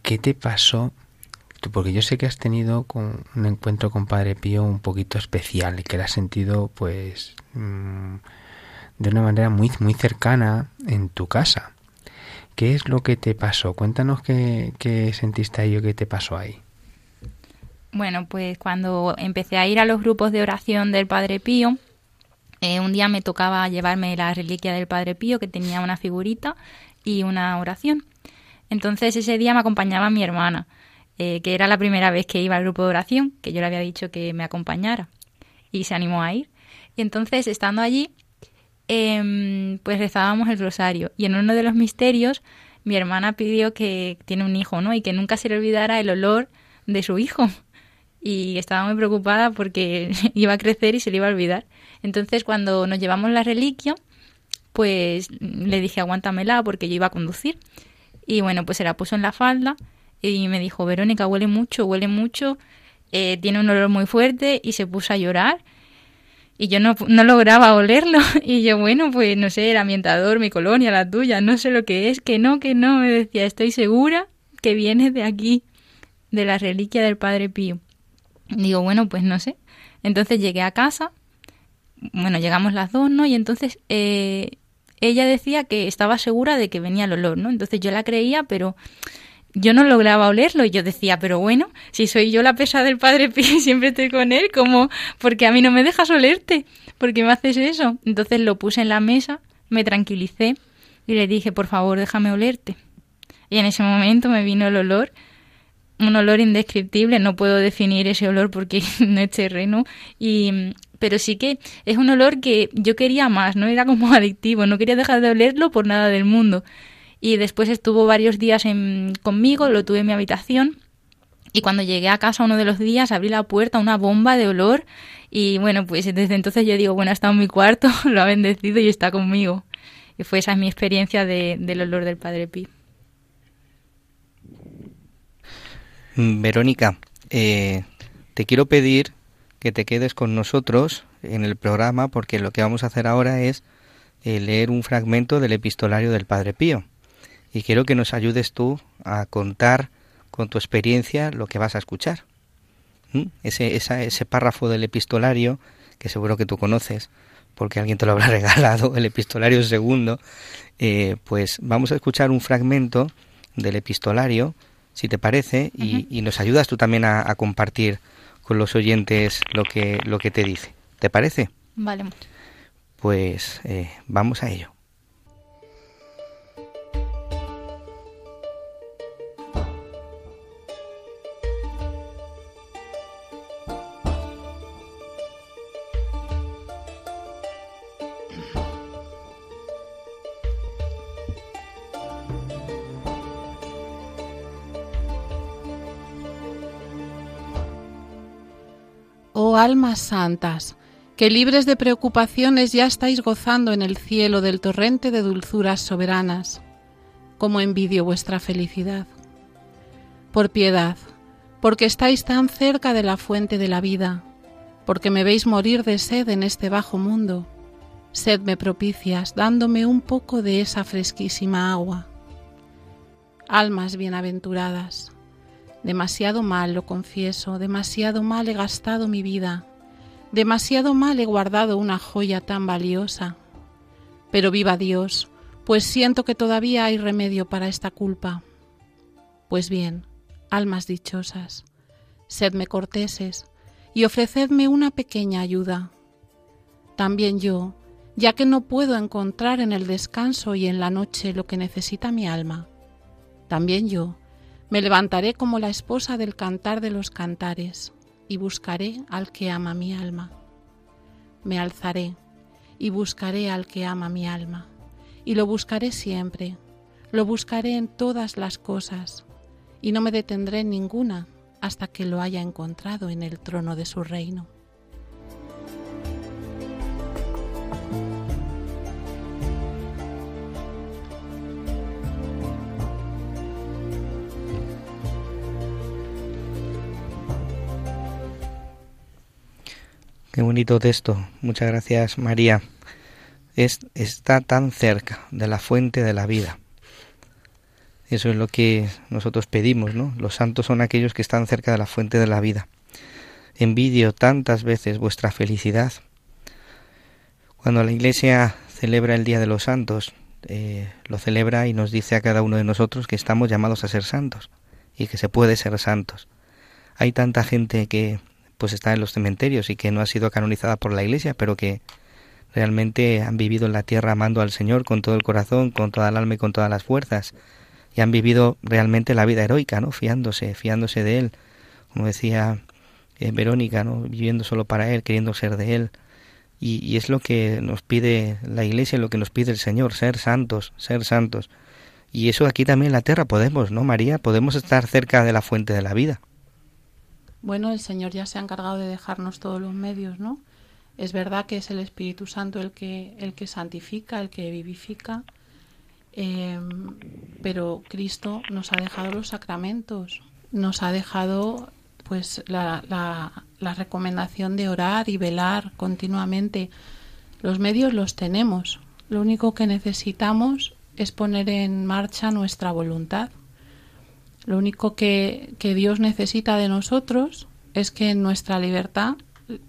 qué te pasó, porque yo sé que has tenido con un encuentro con Padre Pío un poquito especial y que lo has sentido pues mm, de una manera muy muy cercana en tu casa. ¿Qué es lo que te pasó? Cuéntanos qué, sentiste ahí o qué te pasó ahí. Bueno, pues cuando empecé a ir a los grupos de oración del Padre Pío, eh, un día me tocaba llevarme la reliquia del Padre Pío, que tenía una figurita y una oración. Entonces ese día me acompañaba mi hermana, eh, que era la primera vez que iba al grupo de oración, que yo le había dicho que me acompañara, y se animó a ir. Y entonces, estando allí, Em, pues rezábamos el rosario. Y en uno de los misterios, mi hermana pidió que tiene un hijo, ¿no? Y que nunca se le olvidara el olor de su hijo. Y estaba muy preocupada porque [laughs] iba a crecer y se le iba a olvidar. Entonces, cuando nos llevamos la reliquia, pues le dije, aguántamela porque yo iba a conducir. Y bueno, pues se la puso en la falda y me dijo, Verónica, huele mucho, huele mucho, eh, tiene un olor muy fuerte y se puso a llorar y yo no, no lograba olerlo. [laughs] Y yo, bueno, pues no sé, el ambientador, mi colonia, la tuya, no sé lo que es, que no, que no. Me decía, estoy segura que viene de aquí, de la reliquia del Padre Pío. Digo, bueno, pues no sé. Entonces llegué a casa, bueno, llegamos las dos, ¿no? Y entonces eh, ella decía que estaba segura de que venía el olor, ¿no? Entonces yo la creía, pero yo no lograba olerlo y yo decía, pero bueno, si soy yo la pesa del Padre Pío y [laughs] siempre estoy con él, como porque a mí no me dejas olerte, ¿por qué me haces eso? Entonces lo puse en la mesa, me tranquilicé y le dije, por favor, déjame olerte. Y en ese momento me vino el olor, un olor indescriptible, no puedo definir ese olor porque [laughs] no es terreno y pero sí que es un olor que yo quería más, no era como [laughs] adictivo, no quería dejar de olerlo por nada del mundo y después estuvo varios días en, conmigo, lo tuve en mi habitación y cuando llegué a casa uno de los días abrí la puerta, una bomba de olor y bueno, pues desde entonces yo digo, bueno, ha estado en mi cuarto, [laughs] lo ha bendecido y está conmigo. Y fue esa mi experiencia de, del olor del Padre Pi. Mm, Verónica, eh, te quiero pedir que te quedes con nosotros en el programa porque lo que vamos a hacer ahora es eh, leer un fragmento del epistolario del Padre Pío y quiero que nos ayudes tú a contar con tu experiencia lo que vas a escuchar. ¿Mm? Ese, ese párrafo del epistolario, que seguro que tú conoces, porque alguien te lo habrá [laughs] regalado, el epistolario segundo, eh, pues vamos a escuchar un fragmento del epistolario, si te parece, y, nos ayudas tú también a, compartir con los oyentes lo que, lo que te dice. ¿Te parece? Vale. Pues eh, vamos a ello. Almas santas, que libres de preocupaciones ya estáis gozando en el cielo del torrente de dulzuras soberanas, como envidio vuestra felicidad. Por piedad, porque estáis tan cerca de la fuente de la vida, porque me veis morir de sed en este bajo mundo, sedme propicias, dándome un poco de esa fresquísima agua. Almas bienaventuradas, demasiado mal lo confieso, demasiado mal he gastado mi vida, demasiado mal he guardado una joya tan valiosa. Pero viva Dios, pues siento que todavía hay remedio para esta culpa. Pues bien, almas dichosas, sedme corteses y ofrecedme una pequeña ayuda. También yo, ya que no puedo encontrar en el descanso y en la noche lo que necesita mi alma, también yo me levantaré como la esposa del cantar de los cantares y buscaré al que ama mi alma. Me alzaré y buscaré al que ama mi alma, y lo buscaré siempre, lo buscaré en todas las cosas, y no me detendré en ninguna hasta que lo haya encontrado en el trono de su reino. Qué bonito texto. Muchas gracias, María. Es, está tan cerca de la fuente de la vida. Eso es lo que nosotros pedimos, ¿no? Los santos son aquellos que están cerca de la fuente de la vida. Envidio tantas veces vuestra felicidad. Cuando la Iglesia celebra el Día de los Santos, eh, lo celebra y nos dice a cada uno de nosotros que estamos llamados a ser santos y que se puede ser santos. Hay tanta gente que pues está en los cementerios y que no ha sido canonizada por la Iglesia, pero que realmente han vivido en la tierra amando al Señor con todo el corazón, con toda el alma y con todas las fuerzas, y han vivido realmente la vida heroica, ¿no? Fiándose, fiándose de Él, como decía eh, Verónica, ¿no? Viviendo solo para Él, queriendo ser de Él. Y, y es lo que nos pide la Iglesia, lo que nos pide el Señor, ser santos, ser santos. Y eso aquí también en la tierra podemos, ¿no, María? Podemos estar cerca de la fuente de la vida. Bueno, el Señor ya se ha encargado de dejarnos todos los medios, ¿no? Es verdad que es el Espíritu Santo el que, el que santifica, el que vivifica, eh, pero Cristo nos ha dejado los sacramentos, nos ha dejado pues la, la, la recomendación de orar y velar continuamente. Los medios los tenemos, lo único que necesitamos es poner en marcha nuestra voluntad. Lo único que, que, Dios necesita de nosotros es que en nuestra libertad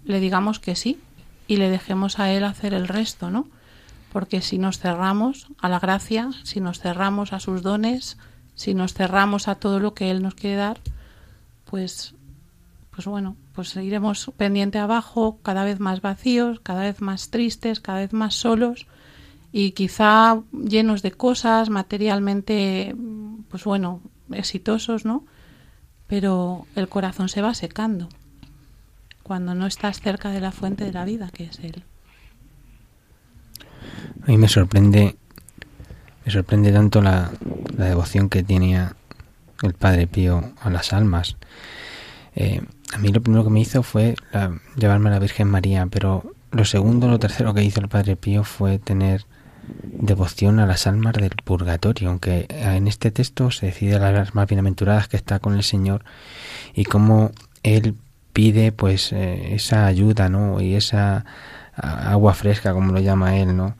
le digamos que sí y le dejemos a Él hacer el resto, ¿no? Porque si nos cerramos a la gracia, si nos cerramos a sus dones, si nos cerramos a todo lo que Él nos quiere dar, pues, pues bueno, pues iremos pendiente abajo, cada vez más vacíos, cada vez más tristes, cada vez más solos y quizá llenos de cosas materialmente, pues bueno, exitosos, ¿no? Pero el corazón se va secando cuando no estás cerca de la fuente de la vida, que es Él. A mí me sorprende, me sorprende tanto la, la devoción que tenía el Padre Pío a las almas. Eh, a mí lo primero que me hizo fue la, llevarme a la Virgen María, pero lo segundo, lo tercero que hizo el Padre Pío fue tener devoción a las almas del purgatorio, aunque en este texto se decide las más bienaventuradas que está con el Señor y cómo él pide pues eh, esa ayuda, ¿no? Y esa agua fresca, como lo llama él, ¿no?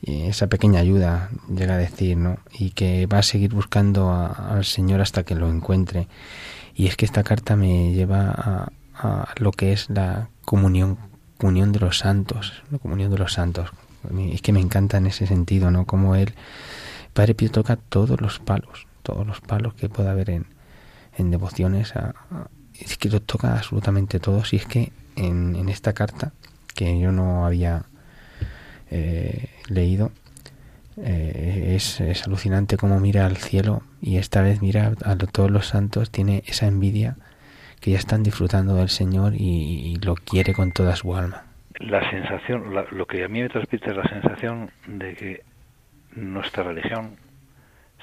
Y esa pequeña ayuda, llega a decir, ¿no? Y que va a seguir buscando a, al Señor hasta que lo encuentre. Y es que esta carta me lleva a, a lo que es la comunión, comunión de los santos, la comunión de los santos, es que me encanta en ese sentido, ¿no? Como él, Padre Pío toca todos los palos, todos los palos que pueda haber en, en devociones, a, es que toca absolutamente todos y es que en, en esta carta, que yo no había eh, leído, eh, es, es, alucinante cómo mira al cielo y esta vez mira a todos los santos, tiene esa envidia que ya están disfrutando del Señor y lo quiere con toda su alma la sensación, la, lo que a mí me transmite es la sensación de que nuestra religión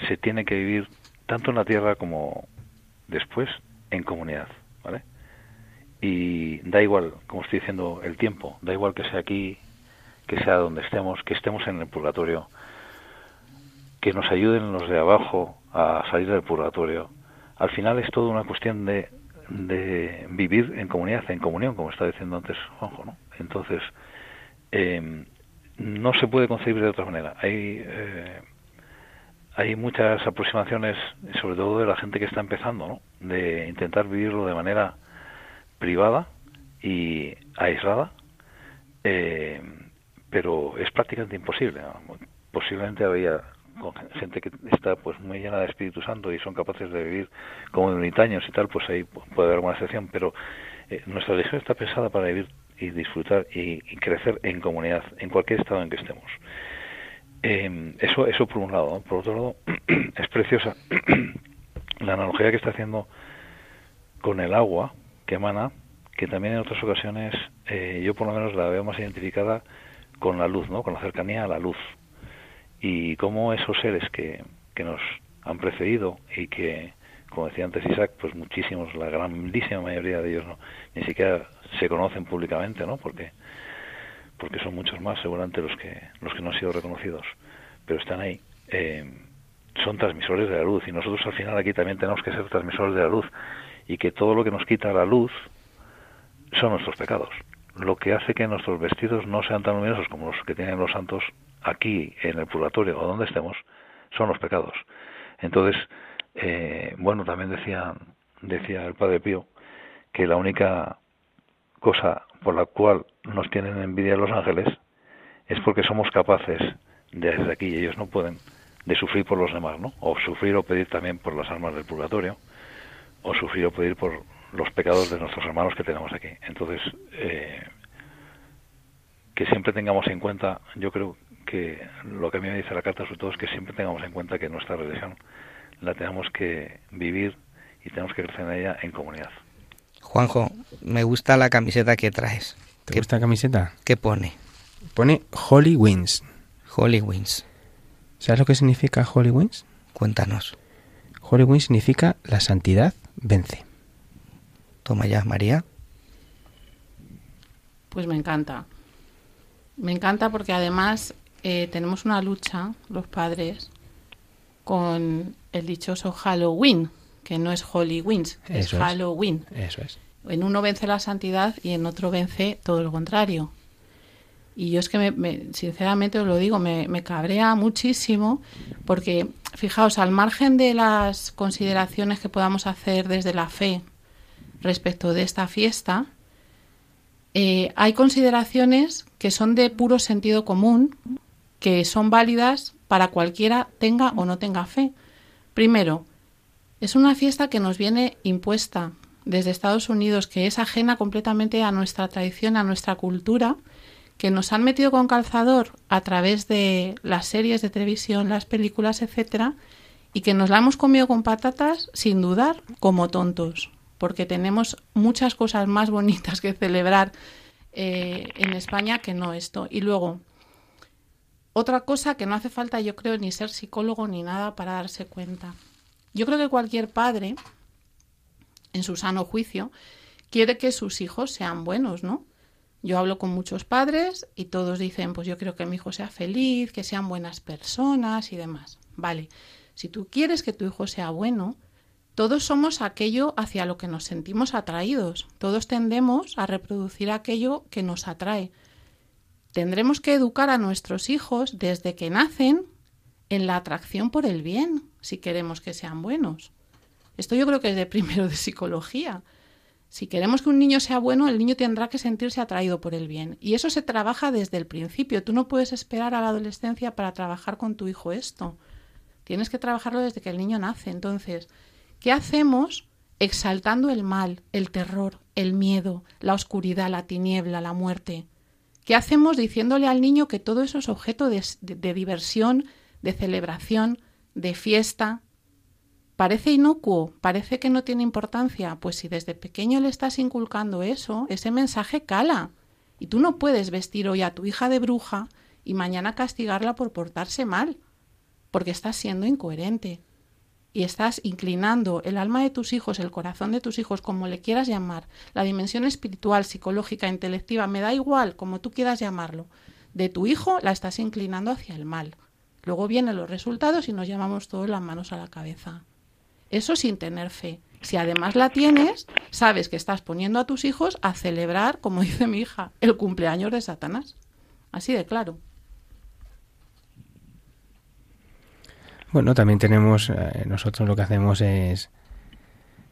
se tiene que vivir tanto en la tierra como después en comunidad, ¿vale? y da igual, como estoy diciendo, el tiempo, da igual que sea aquí, que sea donde estemos, que estemos en el purgatorio, que nos ayuden los de abajo a salir del purgatorio. Al final es todo una cuestión de, de vivir en comunidad, en comunión, como estaba diciendo antes Juanjo, ¿no? Entonces, eh, no se puede concebir de otra manera. Hay, eh, hay muchas aproximaciones, sobre todo de la gente que está empezando, ¿no? de intentar vivirlo de manera privada y aislada, eh, pero es prácticamente imposible. Posiblemente había gente que está pues muy llena de Espíritu Santo y son capaces de vivir como unitaños y tal, pues ahí puede haber alguna excepción, pero eh, nuestra religión está pensada para vivir y disfrutar y, crecer en comunidad, en cualquier estado en que estemos. Eh, eso, eso por un lado. Por otro lado, [clears throat] es preciosa [clears throat] la analogía que está haciendo con el agua que emana, que también en otras ocasiones eh, yo por lo menos la veo más identificada con la luz, ¿no? con la cercanía a la luz. Y cómo esos seres que, que nos han precedido y que, como decía antes Isaac, pues muchísimos, la grandísima mayoría de ellos no, ni siquiera se conocen públicamente, ¿no? Porque porque son muchos más seguramente los que los que no han sido reconocidos, pero están ahí. Eh, son transmisores de la luz y nosotros al final aquí también tenemos que ser transmisores de la luz y que todo lo que nos quita la luz son nuestros pecados. Lo que hace que nuestros vestidos no sean tan luminosos como los que tienen los santos aquí en el purgatorio o donde estemos, son los pecados. Entonces, eh, bueno, también decía, decía el Padre Pío que la única cosa por la cual nos tienen envidia los ángeles es porque somos capaces de desde aquí, y ellos no pueden, de sufrir por los demás, ¿no? O sufrir o pedir también por las almas del purgatorio, o sufrir o pedir por los pecados de nuestros hermanos que tenemos aquí. Entonces, eh, que siempre tengamos en cuenta, yo creo que lo que a mí me dice la carta sobre todo es que siempre tengamos en cuenta que nuestra religión la tenemos que vivir y tenemos que crecer en ella en comunidad. Juanjo, me gusta la camiseta que traes. ¿Te gusta la camiseta? ¿Qué pone? Pone Holy Wings. Holy Wings. ¿Sabes lo que significa Holy Wings? Cuéntanos. Holy Wings significa la santidad vence. Toma ya, María. Pues me encanta. Me encanta porque además eh, tenemos una lucha, los padres, con el dichoso Halloween, que no es Holy Wins, es Eso es. Halloween. Eso es. En uno vence la santidad y en otro vence todo lo contrario. Y yo es que, me, me- sinceramente os lo digo, me, me cabrea muchísimo porque, fijaos, al margen de las consideraciones que podamos hacer desde la fe respecto de esta fiesta, eh, hay consideraciones que son de puro sentido común, que son válidas para cualquiera tenga o no tenga fe. Primero, es una fiesta que nos viene impuesta desde Estados Unidos, que es ajena completamente a nuestra tradición, a nuestra cultura, que nos han metido con calzador a través de las series de televisión, las películas, etcétera, y que nos la hemos comido con patatas sin dudar como tontos, porque tenemos muchas cosas más bonitas que celebrar eh, en España que no esto. Y luego, otra cosa que no hace falta, yo creo, ni ser psicólogo ni nada para darse cuenta. Yo creo que cualquier padre, en su sano juicio, quiere que sus hijos sean buenos, ¿no? Yo hablo con muchos padres y todos dicen, pues yo quiero que mi hijo sea feliz, que sean buenas personas y demás. Vale, si tú quieres que tu hijo sea bueno, todos somos aquello hacia lo que nos sentimos atraídos. Todos tendemos a reproducir aquello que nos atrae. Tendremos que educar a nuestros hijos desde que nacen en la atracción por el bien, si queremos que sean buenos. Esto yo creo que es de primero de psicología. Si queremos que un niño sea bueno, el niño tendrá que sentirse atraído por el bien. Y eso se trabaja desde el principio. Tú no puedes esperar a la adolescencia para trabajar con tu hijo esto. Tienes que trabajarlo desde que el niño nace. Entonces, ¿qué hacemos exaltando el mal, el terror, el miedo, la oscuridad, la tiniebla, la muerte? ¿Qué hacemos diciéndole al niño que todo eso es objeto de, de- de diversión, de celebración, de fiesta? Parece inocuo, parece que no tiene importancia. Pues si desde pequeño le estás inculcando eso, ese mensaje cala. Y tú no puedes vestir hoy a tu hija de bruja y mañana castigarla por portarse mal, porque estás siendo incoherente. y estás inclinando el alma de tus hijos, el corazón de tus hijos, como le quieras llamar, la dimensión espiritual, psicológica, intelectiva, me da igual, como tú quieras llamarlo, de tu hijo, la estás inclinando hacia el mal. Luego vienen los resultados y nos llamamos todos las manos a la cabeza. Eso sin tener fe. Si además la tienes, sabes que estás poniendo a tus hijos a celebrar, como [laughs] dice mi hija, el cumpleaños de Satanás. Así de claro. Bueno, también tenemos, eh, nosotros lo que hacemos es,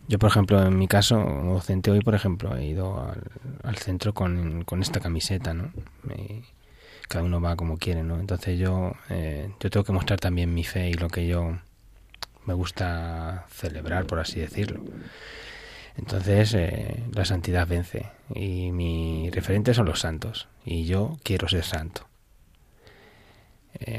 yo por ejemplo, en mi caso, como docente hoy, por ejemplo, he ido al, centro con, esta camiseta, ¿no? Cada uno va como quiere, ¿no? Entonces yo, eh, yo tengo que mostrar también mi fe y lo que yo me gusta celebrar, por así decirlo. Entonces eh, la santidad vence y mi referente son los santos y yo quiero ser santo.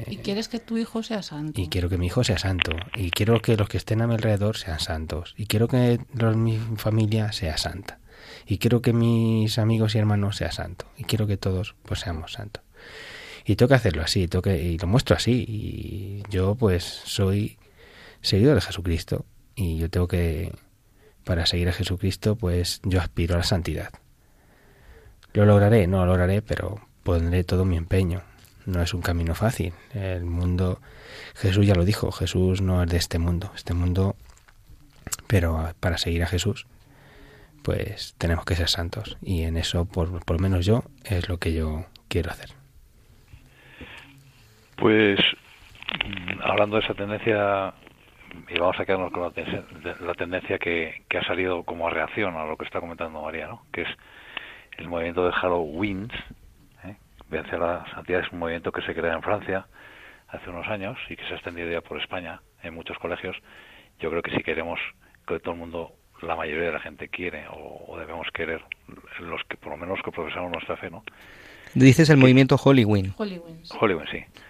¿Y quieres que tu hijo sea santo? Y quiero que mi hijo sea santo. Y quiero que los que estén a mi alrededor sean santos. Y quiero que mi familia sea santa. Y quiero que mis amigos y hermanos sean santos. Y quiero que todos pues seamos santos. Y tengo que hacerlo así, tengo y lo muestro así. Y yo pues soy seguidor de Jesucristo. Y yo tengo que, para seguir a Jesucristo, pues yo aspiro a la santidad. Lo lograré, no lo lograré, pero pondré todo mi empeño no es un camino fácil. El mundo, Jesús ya lo dijo, Jesús no es de este mundo, este mundo, pero para seguir a Jesús, pues tenemos que ser santos. Y en eso, por, por lo menos yo, es lo que yo quiero hacer. Pues hablando de esa tendencia, y vamos a quedarnos con la, tendencia que, que, ha salido como reacción a lo que está comentando María, ¿no? que es el movimiento de Halloween, Vencer la Santidad es un movimiento que se crea en Francia hace unos años y que se ha extendido ya por España en muchos colegios. Yo creo que si queremos que todo el mundo, la mayoría de la gente quiere o, debemos querer, los que por lo menos que profesamos nuestra fe, ¿no? Dices el movimiento Hollywood. Hollywood, sí. Mm,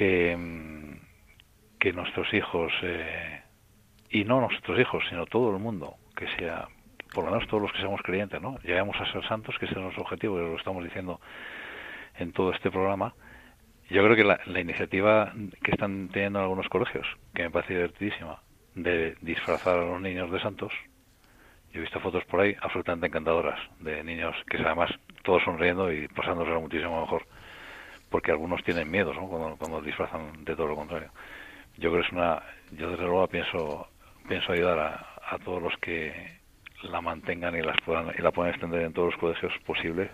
que nuestros hijos, eh, y no nuestros hijos, sino todo el mundo, que sea, por lo menos todos los que seamos creyentes, ¿no? Lleguemos a ser santos, que ese es nuestro objetivo, y lo estamos diciendo en todo este programa. Yo creo que la, iniciativa que están teniendo en algunos colegios, que me parece divertidísima, de disfrazar a los niños de santos, yo he visto fotos por ahí absolutamente encantadoras de niños que además todos sonriendo y pasándoselo muchísimo mejor, porque algunos tienen miedo cuando, cuando disfrazan de todo lo contrario. Yo creo que es una, yo desde luego pienso, pienso ayudar a, a todos los que la mantengan y las puedan y la puedan extender en todos los colegios posibles,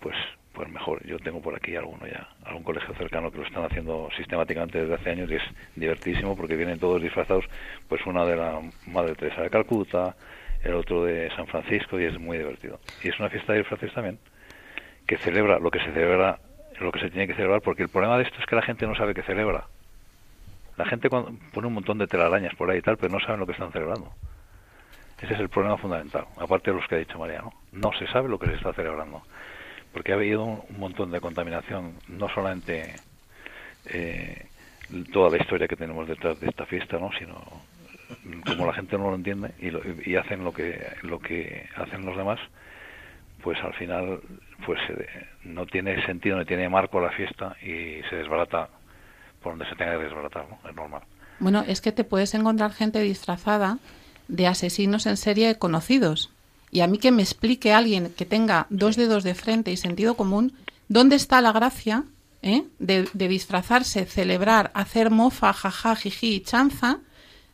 pues pues mejor. Yo tengo por aquí alguno ya, algún colegio cercano que lo están haciendo sistemáticamente desde hace años y es divertísimo porque vienen todos disfrazados, pues una de la Madre Teresa de Calcuta, el otro de San Francisco y es muy divertido. Y es una fiesta de disfraces también que celebra lo que se celebra, lo que se tiene que celebrar, porque el problema de esto es que la gente no sabe que celebra. La gente pone un montón de telarañas por ahí y tal, pero no saben lo que están celebrando. Ese es el problema fundamental, aparte de los que ha dicho María, ¿no? Se sabe lo que se está celebrando porque ha habido un montón de contaminación, no solamente eh, toda la historia que tenemos detrás de esta fiesta, ¿no? sino como la gente no lo entiende y, y hacen lo que lo que hacen los demás, pues al final pues eh, no tiene sentido, no tiene marco la fiesta y se desbarata por donde se tenga que desbaratar, ¿no? es normal. Bueno, es que te puedes encontrar gente disfrazada de asesinos en serie conocidos y a mí que me explique alguien que tenga dos dedos de frente y sentido común, ¿dónde está la gracia eh, de, disfrazarse, celebrar, hacer mofa, jaja, jiji y chanza,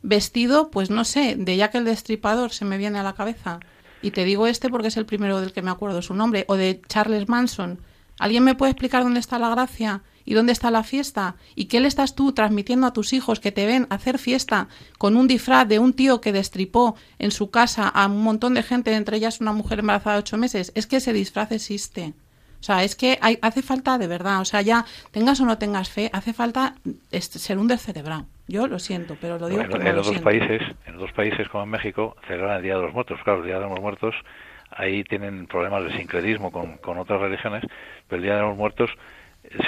vestido, pues no sé, de Jack el Destripador se me viene a la cabeza? Y te digo este porque es el primero del que me acuerdo su nombre, o de Charles Manson. ¿Alguien me puede explicar dónde está la gracia ¿Y dónde está la fiesta? ¿Y qué le estás tú transmitiendo a tus hijos que te ven hacer fiesta con un disfraz de un tío que destripó en su casa a un montón de gente, entre ellas una mujer embarazada de ocho meses? Es que ese disfraz existe. O sea, es que hay, hace falta de verdad, o sea, ya tengas o no tengas fe, hace falta ser un descerebrado. Yo lo siento, pero lo digo en los dos países, en dos países como en México, celebran el Día de los Muertos. Claro, el Día de los Muertos ahí tienen problemas de sincretismo con, con otras religiones, pero el Día de los Muertos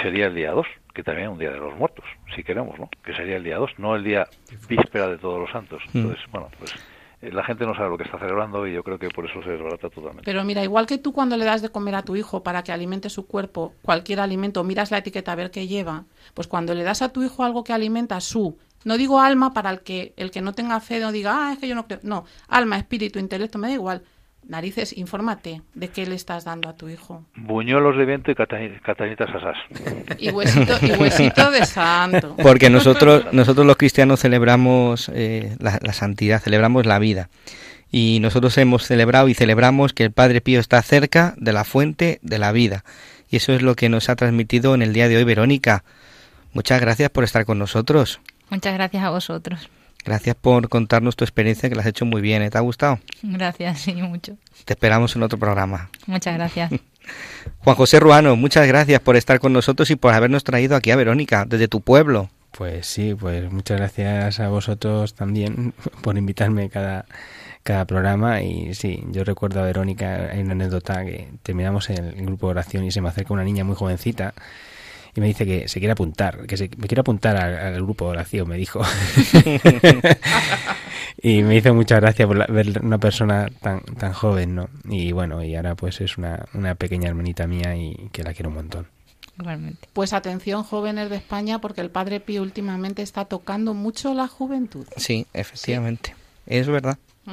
sería el día 2, que también es un día de los muertos, si queremos, ¿no? Que sería el día 2, no el día víspera de todos los santos. Mm. Entonces, bueno, pues eh, la gente no sabe lo que está celebrando y yo creo que por eso se desbarata totalmente. Pero mira, igual que tú cuando le das de comer a tu hijo para que alimente su cuerpo, cualquier alimento, miras la etiqueta a ver qué lleva, pues cuando le das a tu hijo algo que alimenta su No digo alma para el que el que no tenga fe no diga, ah, es que yo no creo. No, alma, espíritu, intelecto, me da igual. Narices, infórmate de qué le estás dando a tu hijo. Buñuelos de viento y catani- catanitas asas. Y huesito, y huesito de santo. [laughs] Porque nosotros, nosotros los cristianos celebramos eh, la, la santidad, celebramos la vida. Y nosotros hemos celebrado y celebramos que el Padre Pío está cerca de la fuente de la vida. Y eso es lo que nos ha transmitido en el día de hoy Verónica. Muchas gracias por estar con nosotros. Muchas gracias a vosotros. Gracias por contarnos tu experiencia, que la has hecho muy bien. ¿eh? ¿Te ha gustado? Gracias, sí, mucho. Te esperamos en otro programa. Muchas gracias. [laughs] Juan José Ruano, muchas gracias por estar con nosotros y por habernos traído aquí a Verónica, desde tu pueblo. Pues sí, pues muchas gracias a vosotros también [laughs] por invitarme cada, cada programa. Y sí, yo recuerdo a Verónica, hay una anécdota que terminamos el, el grupo de oración y se me acerca una niña muy jovencita y me dice que se quiere apuntar, que se, me quiere apuntar al, al grupo de oración, me dijo. [laughs] y me hizo mucha gracia por la- ver una persona tan, tan joven, ¿no? Y bueno, y ahora pues es una, una pequeña hermanita mía y que la quiero un montón. Igualmente. Pues atención, jóvenes de España, porque el Padre Pío últimamente está tocando mucho la juventud. Sí, efectivamente. Es verdad. Mm.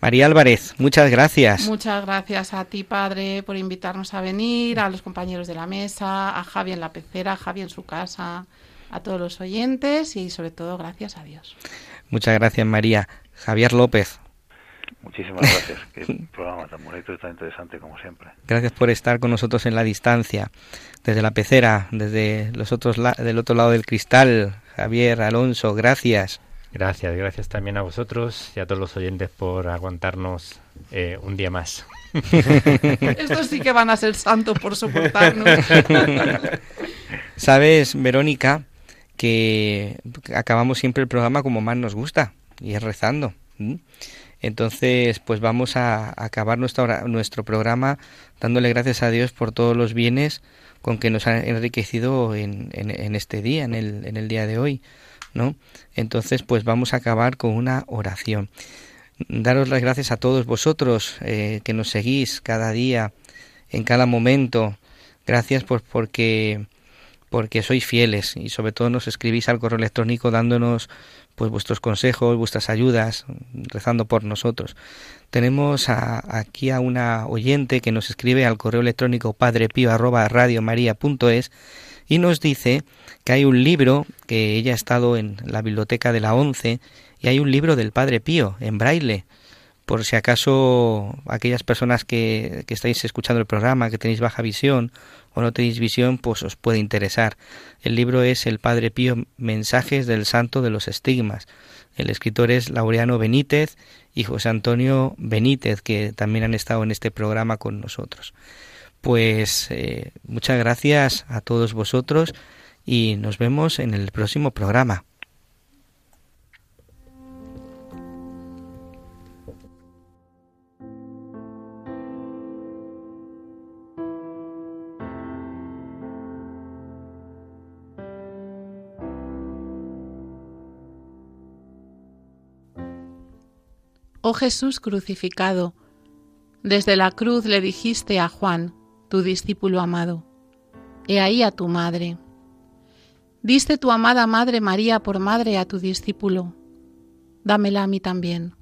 María Álvarez, muchas gracias. Muchas gracias a ti, padre, por invitarnos a venir, a los compañeros de la mesa, a Javi en la pecera, a Javi en su casa, a todos los oyentes y sobre todo gracias a Dios. Muchas gracias, María. Javier López, Muchísimas gracias. Qué [laughs] programa tan bonito y tan interesante como siempre. gracias por estar con nosotros en la distancia, desde la pecera, desde los otros la- del otro lado del cristal. Javier, Alonso, gracias. Gracias, gracias también a vosotros y a todos los oyentes por aguantarnos eh, un día más. [laughs] Estos sí que van a ser santos por soportarnos. [laughs] Sabes, Verónica, que acabamos siempre el programa como más nos gusta, y es rezando. Entonces, pues vamos a acabar nuestra nuestro programa dándole gracias a Dios por todos los bienes con que nos ha enriquecido en, en- en este día, en el, en el día de hoy, Entonces, pues vamos a acabar con una oración. Daros las gracias a todos vosotros eh, que nos seguís cada día, en cada momento. Gracias pues porque porque sois fieles y sobre todo nos escribís al correo electrónico dándonos pues vuestros consejos, vuestras ayudas, rezando por nosotros. Tenemos a- aquí a una oyente que nos escribe al correo electrónico padrepío@radiomaria.es y nos dice que hay un libro que ella ha estado en la biblioteca de la ONCE y hay un libro del Padre Pío en braille por si acaso aquellas personas que, que estáis escuchando el programa, que tenéis baja visión o no tenéis visión, pues os puede interesar. El libro es El Padre Pío, Mensajes del Santo de los Estigmas. El escritor es Laureano Benítez y José Antonio Benítez, que también han estado en este programa con nosotros. Pues eh, muchas gracias a todos vosotros y nos vemos en el próximo programa. Oh Jesús crucificado, desde la cruz le dijiste a Juan, tu discípulo amado, He ahí a tu madre. Diste tu amada Madre María por madre a tu discípulo. Dámela a mí también.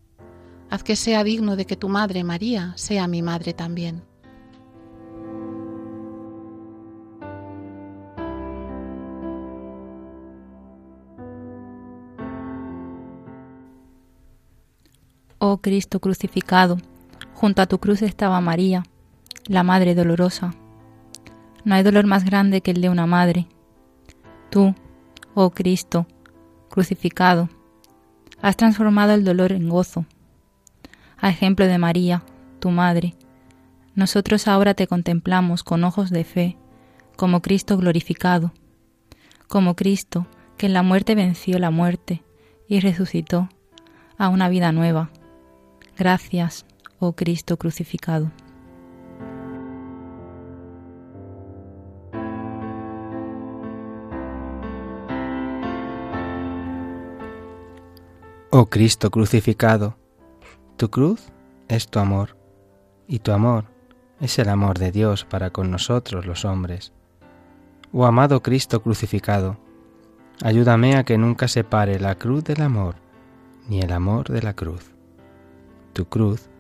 Haz que sea digno de que tu Madre María sea mi madre también. Oh Cristo crucificado, junto a tu cruz estaba María, la Madre dolorosa. No hay dolor más grande que el de una madre. Tú, oh Cristo, crucificado, has transformado el dolor en gozo. A ejemplo de María, tu Madre, nosotros ahora te contemplamos con ojos de fe, como Cristo glorificado, como Cristo que en la muerte venció la muerte y resucitó a una vida nueva. Gracias, oh Cristo crucificado. Oh Cristo crucificado, tu cruz es tu amor, y tu amor es el amor de Dios para con nosotros los hombres. Oh amado Cristo crucificado, Ayúdame a que nunca separe la cruz del amor, ni el amor de la cruz. Tu cruz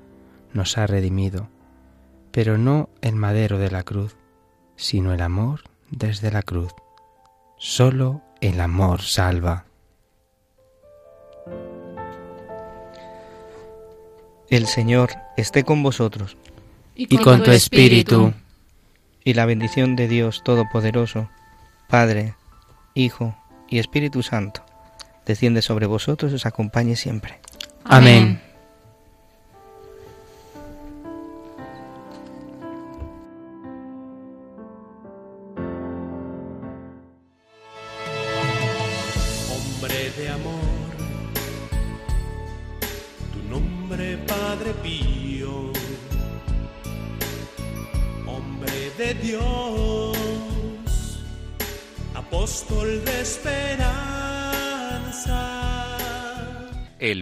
nos ha redimido, pero no el madero de la cruz, sino el amor desde la cruz. Solo el amor salva. El Señor esté con vosotros. Y con, tu espíritu. Y la bendición de Dios Todopoderoso, Padre, Hijo y Espíritu Santo, desciende sobre vosotros y os acompañe siempre. Amén.